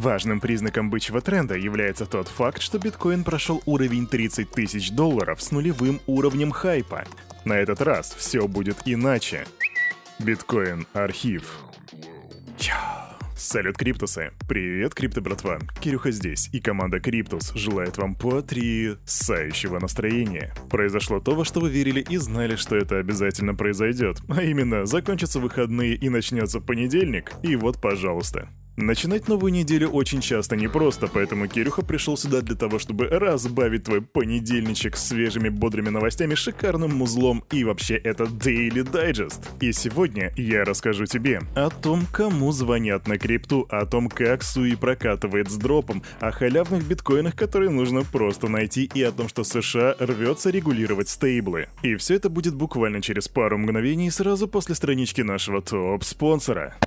Важным признаком бычьего тренда является тот факт, что биткоин прошел уровень 30 тысяч долларов с нулевым уровнем хайпа. На этот раз все будет иначе. Биткоин архив. Салют, Криптусы! Привет, Крипто братва! Кирюха здесь, и команда Криптус желает вам потрясающего настроения. Произошло то, во что вы верили и знали, что это обязательно произойдет. А именно, закончатся выходные и начнется понедельник, и вот, пожалуйста. Начинать новую неделю очень часто непросто, поэтому Кирюха пришел сюда для того, чтобы разбавить твой понедельничек свежими бодрыми новостями, шикарным музлом и вообще это Daily Digest. И сегодня я расскажу тебе о том, кому звонят на крипту, о том, как Суи прокатывает с дропом, о халявных биткоинах, которые нужно просто найти, и о том, что США рвется регулировать стейблы. И все это будет буквально через пару мгновений сразу после странички нашего топ-спонсора.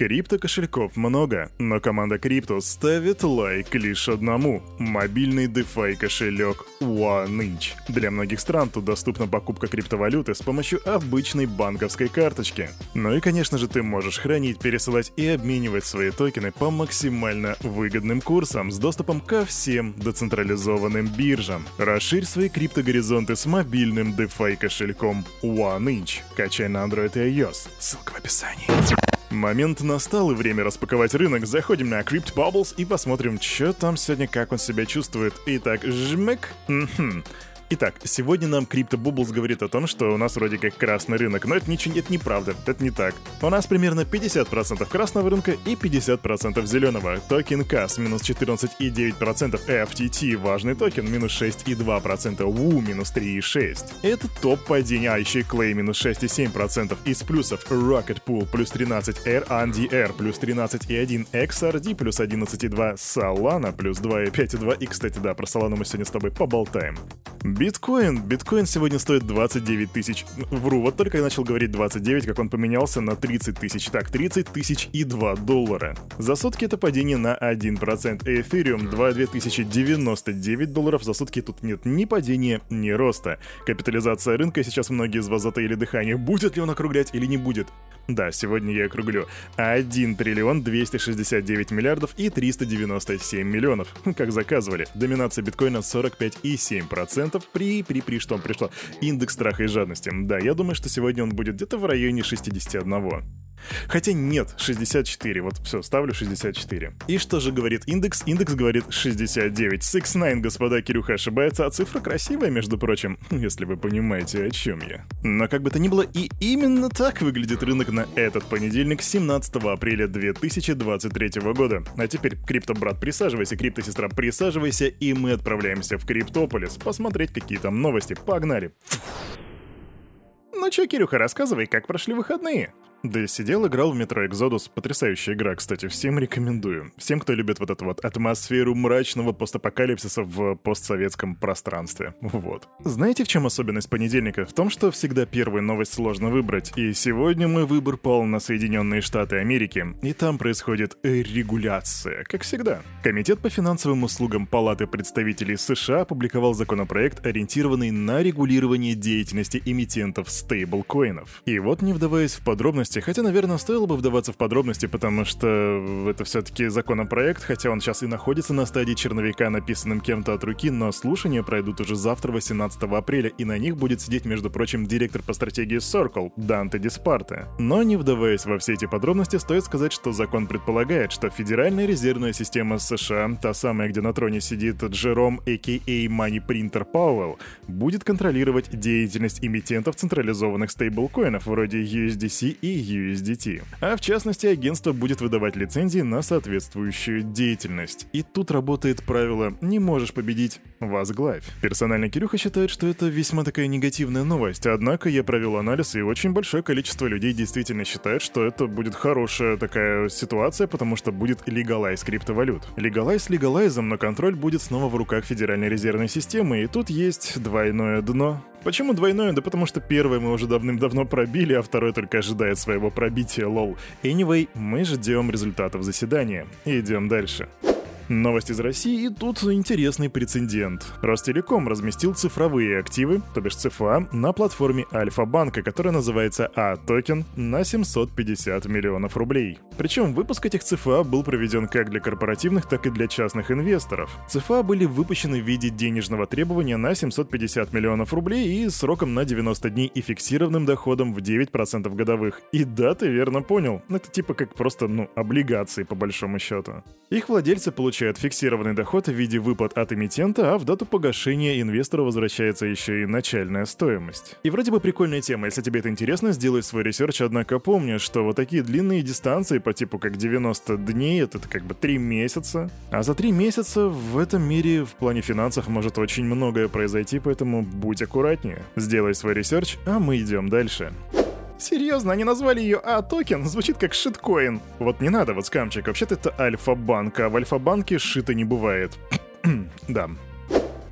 Крипто кошельков много, но команда Крипто ставит лайк лишь одному – мобильный DeFi кошелек OneInch. Для многих стран тут доступна покупка криптовалюты с помощью обычной банковской карточки. Ну и конечно же ты можешь хранить, пересылать и обменивать свои токены по максимально выгодным курсам с доступом ко всем децентрализованным биржам. Расширь свои криптогоризонты с мобильным DeFi кошельком OneInch. Качай на Android и iOS. Ссылка в описании. Момент настал и время распаковать рынок. Заходим на Crypt Bubbles и посмотрим, что там сегодня, как он себя чувствует. Итак, жмык. Итак, сегодня нам Crypto Bubbles говорит о том, что у нас вроде как красный рынок, но это ничего, это неправда, это не так. У нас примерно 50% красного рынка и 50% зеленого. Токен KAS минус 14,9%, FTT важный токен минус 6,2%, WOO минус 3,6%. Это топ падения, а еще и KLAY минус 6,7%. Из плюсов Rocket Pool плюс 13, RNDR плюс 13,1, XRD плюс 11,2, Solana плюс 2,5,2 и, кстати, да, про Solana мы сегодня с тобой поболтаем. Биткоин. Биткоин сегодня стоит 29 тысяч. Вру, вот только я начал говорить 29, как он поменялся на 30 тысяч. Так, 30 тысяч и 2 доллара. За сутки это падение на 1%. Эфириум 2 2099 долларов. За сутки тут нет ни падения, ни роста. Капитализация рынка, сейчас многие из вас затаили дыхание. Будет ли он округлять или не будет? Да, сегодня я округлю. 1 триллион 269 миллиардов и 397 миллионов. Как заказывали. Доминация биткоина 45,7% при, при, при, что пришло. Индекс страха и жадности. Да, я думаю, что сегодня он будет где-то в районе 61. Хотя нет, 64. Вот все, ставлю 64. И что же говорит индекс? Индекс говорит 69. 6-9, господа, Кирюха ошибается, а цифра красивая, между прочим, если вы понимаете, о чем я. Но как бы то ни было, и именно так выглядит рынок на этот понедельник, 17 апреля 2023 года. А теперь, крипто-брат, присаживайся, крипто-сестра, присаживайся, и мы отправляемся в Криптополис посмотреть, какие там новости. Погнали! Ну чё, Кирюха, рассказывай, как прошли выходные? Да, сидел, играл в метро Exodus. Потрясающая игра, кстати, всем рекомендую. Всем, кто любит вот эту вот атмосферу мрачного постапокалипсиса в постсоветском пространстве. Вот. Знаете, в чем особенность понедельника? В том, что всегда первую новость сложно выбрать. И сегодня мой выбор пал на Соединенные Штаты Америки. И там происходит регуляция, как всегда. Комитет по финансовым услугам Палаты представителей США опубликовал законопроект, ориентированный на регулирование деятельности эмитентов стейблкоинов. И вот, не вдаваясь в подробности, подробности, хотя, наверное, стоило бы вдаваться в подробности, потому что это все-таки законопроект, хотя он сейчас и находится на стадии черновика, написанным кем-то от руки, но слушания пройдут уже завтра, 18 апреля, и на них будет сидеть, между прочим, директор по стратегии Circle, Данте Диспарте. Но не вдаваясь во все эти подробности, стоит сказать, что закон предполагает, что Федеральная резервная система США, та самая, где на троне сидит Джером, а.к.а. Money Printer Powell, будет контролировать деятельность эмитентов централизованных стейблкоинов вроде USDC и USDT. А в частности, агентство будет выдавать лицензии на соответствующую деятельность. И тут работает правило «не можешь победить, возглавь». Персонально Кирюха считает, что это весьма такая негативная новость, однако я провел анализ, и очень большое количество людей действительно считает, что это будет хорошая такая ситуация, потому что будет легалайз криптовалют. Легалайз легалайзом, но контроль будет снова в руках Федеральной резервной системы, и тут есть двойное дно. Почему двойное? Да потому что первое мы уже давным-давно пробили, а второе только ожидает своего пробития, лол. Anyway, мы ждем результатов заседания. Идем дальше. Новость из России, и тут интересный прецедент. Ростелеком разместил цифровые активы, то бишь ЦФА, на платформе Альфа-банка, которая называется А-токен, на 750 миллионов рублей. Причем выпуск этих ЦФА был проведен как для корпоративных, так и для частных инвесторов. ЦФА были выпущены в виде денежного требования на 750 миллионов рублей и сроком на 90 дней и фиксированным доходом в 9% годовых. И да, ты верно понял, это типа как просто, ну, облигации по большому счету. Их владельцы получают получает фиксированный доход в виде выплат от эмитента, а в дату погашения инвестору возвращается еще и начальная стоимость. И вроде бы прикольная тема, если тебе это интересно, сделай свой research, однако помни, что вот такие длинные дистанции по типу как 90 дней, это как бы 3 месяца, а за 3 месяца в этом мире в плане финансов может очень многое произойти, поэтому будь аккуратнее. Сделай свой research, а мы идем дальше. Серьезно, они назвали ее А-токен? Звучит как шиткоин. Вот не надо вот скамчик, вообще-то это Альфа-банк, а в Альфа-банке шита не бывает. да.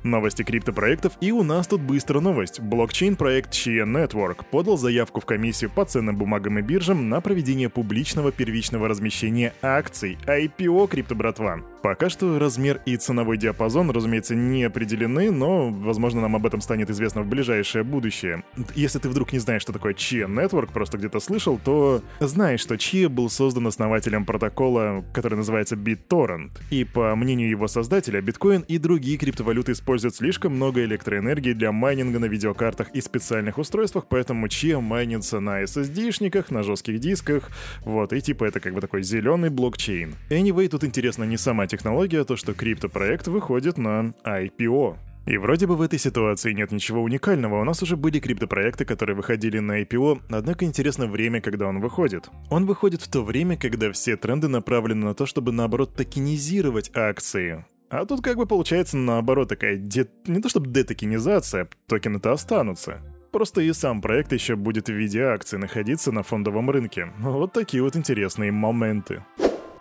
Новости криптопроектов, и у нас тут быстрая новость. Блокчейн-проект Chia Network подал заявку в комиссию по ценным бумагам и биржам на проведение публичного первичного размещения акций IPO крипто-братва. Пока что размер и ценовой диапазон, разумеется, не определены, но, возможно, нам об этом станет известно в ближайшее будущее. Если ты вдруг не знаешь, что такое Chia Network, просто где-то слышал, то знаешь, что Chia был создан основателем протокола, который называется BitTorrent. И по мнению его создателя, биткоин и другие криптовалюты используют слишком много электроэнергии для майнинга на видеокартах и специальных устройствах, поэтому Chia майнится на SSD-шниках, на жестких дисках, вот, и типа это как бы такой зеленый блокчейн. Anyway, тут интересно не сама технология, то, что криптопроект выходит на IPO. И вроде бы в этой ситуации нет ничего уникального, у нас уже были криптопроекты, которые выходили на IPO, однако интересно время, когда он выходит. Он выходит в то время, когда все тренды направлены на то, чтобы наоборот токенизировать акции. А тут как бы получается наоборот такая де... не то чтобы детокенизация, токены-то останутся. Просто и сам проект еще будет в виде акций находиться на фондовом рынке. Вот такие вот интересные моменты.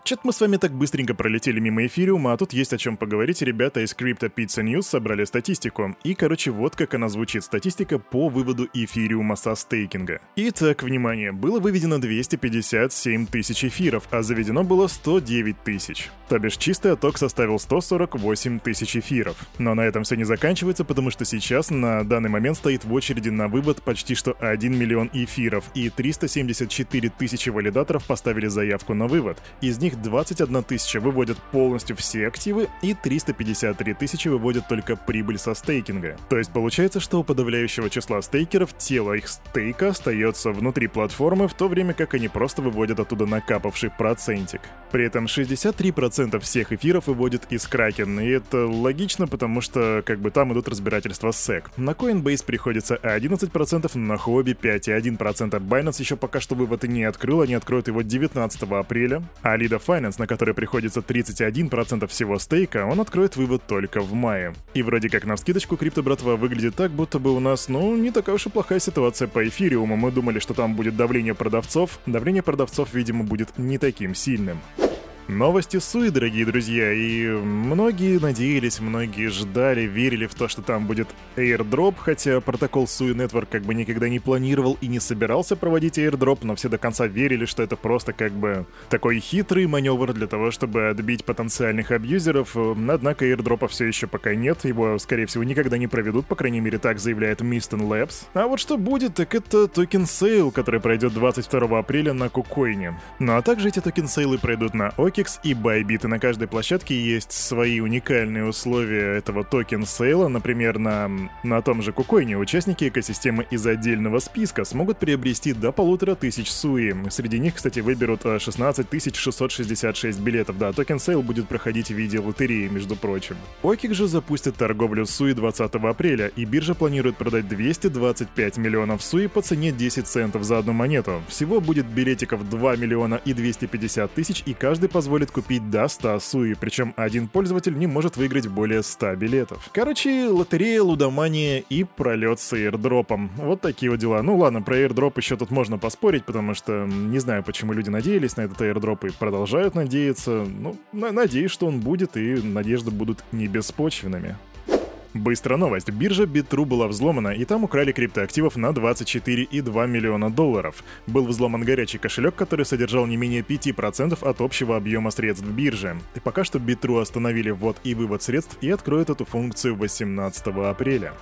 Чё-то мы с вами так быстренько пролетели мимо эфириума, а тут есть о чем поговорить. Ребята из Crypto Pizza News собрали статистику. И, короче, вот как она звучит. Статистика по выводу эфириума со стейкинга. Итак, внимание, было выведено 257 тысяч эфиров, а заведено было 109 тысяч. То бишь чистый отток составил 148 тысяч эфиров. Но на этом все не заканчивается, потому что сейчас на данный момент стоит в очереди на вывод почти что 1 миллион эфиров, и 374 тысячи валидаторов поставили заявку на вывод. Из них 21 тысяча выводят полностью все активы и 353 тысячи выводят только прибыль со стейкинга. То есть получается, что у подавляющего числа стейкеров тело их стейка остается внутри платформы, в то время как они просто выводят оттуда накапавший процентик. При этом 63% всех эфиров выводят из Kraken, и это логично, потому что как бы там идут разбирательства с SEC. На Coinbase приходится 11%, на Huobi 5,1%. Binance еще пока что вывод не открыл, они откроют его 19 апреля. А Lida Finance, на который приходится 31% всего стейка, он откроет вывод только в мае. И вроде как на вскидочку крипто братва выглядит так, будто бы у нас, ну, не такая уж и плохая ситуация по эфириуму. Мы думали, что там будет давление продавцов. Давление продавцов, видимо, будет не таким сильным. Новости Sui, дорогие друзья, и многие надеялись, многие ждали, верили в то, что там будет airdrop, хотя протокол Sui Network как бы никогда не планировал и не собирался проводить airdrop, но все до конца верили, что это просто как бы такой хитрый маневр для того, чтобы отбить потенциальных абьюзеров, однако airdrop а все еще пока нет, его, скорее всего, никогда не проведут, по крайней мере, так заявляет Mysten Labs. А вот что будет, так это token sale, который пройдет 22 апреля на KuCoin е. Ну а также эти token sale ы пройдут на Оки, OKEX и Bybit, и на каждой площадке есть свои уникальные условия этого token sale а. Например, на, на том же KuCoin е участники экосистемы из отдельного списка смогут приобрести до полутора тысяч Sui. Среди них, кстати, выберут 16 э, 666 билетов. Да, token sale будет проходить в виде лотереи, между прочим. OKEX же запустит торговлю Sui 20 апреля, и биржа планирует продать 225 миллионов Sui по цене 10 центов за одну монету. Всего будет билетиков 2 миллиона и 250 тысяч, и каждый позволит позволит купить до 100 Sui, причем один пользователь не может выиграть более 100 билетов. Короче, лотерея, лудомания и пролет с airdrop ом. Вот такие вот дела. Ну ладно, про airdrop еще тут можно поспорить, потому что не знаю, почему люди надеялись на этот airdrop и продолжают надеяться. Ну, надеюсь, что он будет, и надежды будут не беспочвенными. Быстрая новость. Биржа Bitrue была взломана, и там украли криптоактивов на 24,2 миллиона долларов. Был взломан горячий кошелек, который содержал не менее 5% от общего объема средств биржи. И пока что Bitrue остановили ввод и вывод средств и откроют эту функцию 18 апреля.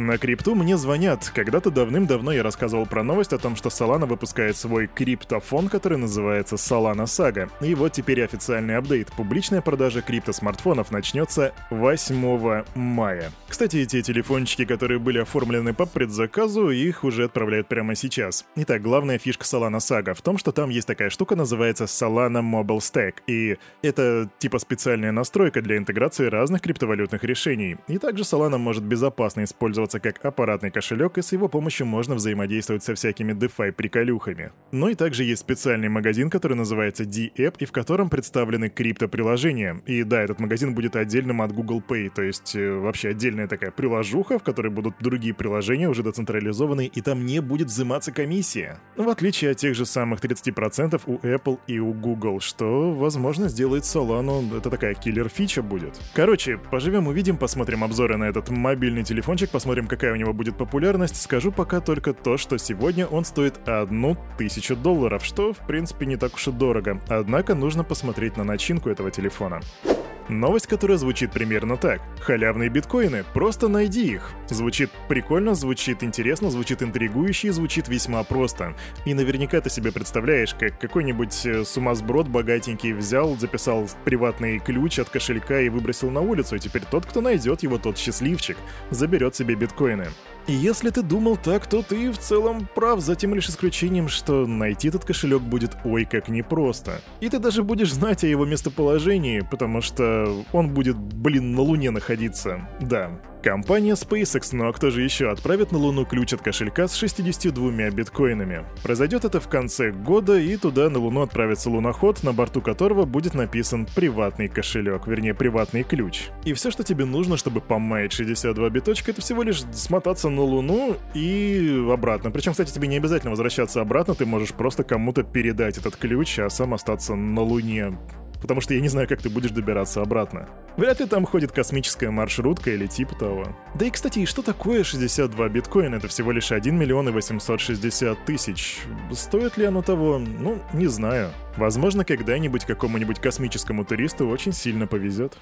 На крипту мне звонят. Когда-то давным-давно я рассказывал про новость о том, что Solana выпускает свой криптофон, который называется Solana Saga. И вот теперь официальный апдейт. Публичная продажа крипто-смартфонов начнется 8 мая. Кстати, эти телефончики, которые были оформлены по предзаказу, их уже отправляют прямо сейчас. Итак, главная фишка Solana Saga в том, что там есть такая штука, называется Solana Mobile Stack. И это типа специальная настройка для интеграции разных криптовалютных решений. И также Solana может безопасно использоваться использоваться как аппаратный кошелек, и с его помощью можно взаимодействовать со всякими DeFi приколюхами. Ну и также есть специальный магазин, который называется D-App, и в котором представлены крипто-приложения. И да, этот магазин будет отдельным от Google Pay, то есть э, вообще отдельная такая приложуха, в которой будут другие приложения, уже децентрализованные, и там не будет взиматься комиссия. В отличие от тех же самых 30% у Apple и у Google, что, возможно, сделает Solana, это такая киллер-фича будет. Короче, поживем увидим, посмотрим обзоры на этот мобильный телефончик, посмотрим Посмотрим, какая у него будет популярность. Скажу пока только то, что сегодня он стоит одну тысячу долларов, что, в принципе, не так уж и дорого. Однако нужно посмотреть на начинку этого телефона. Новость, которая звучит примерно так. Халявные биткоины, просто найди их. Звучит прикольно, звучит интересно, звучит интригующе и звучит весьма просто. И наверняка ты себе представляешь, как какой-нибудь э, сумасброд богатенький взял, записал приватный ключ от кошелька и выбросил на улицу, и теперь тот, кто найдет его, тот счастливчик, заберет себе биткоины. Если ты думал так, то ты в целом прав, за тем лишь исключением, что найти этот кошелек будет ой как непросто. И ты даже будешь знать о его местоположении, потому что он будет, блин, на Луне находиться. Да, Компания SpaceX, ну а кто же еще отправит на Луну ключ от кошелька с 62 биткоинами? Произойдет это в конце года, и туда на Луну отправится луноход, на борту которого будет написан приватный кошелек, вернее приватный ключ. И все, что тебе нужно, чтобы помаять 62 биточка, это всего лишь смотаться на Луну и обратно. Причем, кстати, тебе не обязательно возвращаться обратно, ты можешь просто кому-то передать этот ключ, а сам остаться на Луне потому что я не знаю, как ты будешь добираться обратно. Вряд ли там ходит космическая маршрутка или типа того. Да и, кстати, что такое 62 биткоина? Это всего лишь 1 миллион и 860 тысяч. Стоит ли оно того? Ну, не знаю. Возможно, когда-нибудь какому-нибудь космическому туристу очень сильно повезет.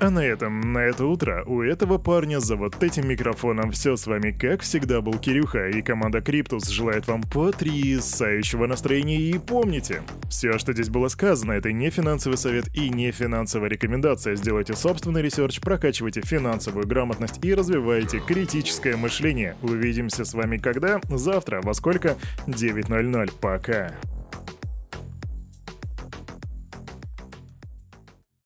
А на этом, на это утро, у этого парня за вот этим микрофоном все с вами, как всегда, был Кирюха, и команда Криптус желает вам потрясающего настроения, и помните, все, что здесь было сказано, это не финансовый совет и не финансовая рекомендация. Сделайте собственный research, прокачивайте финансовую грамотность и развивайте критическое мышление. Увидимся с вами когда? Завтра, во сколько? 9.00. Пока.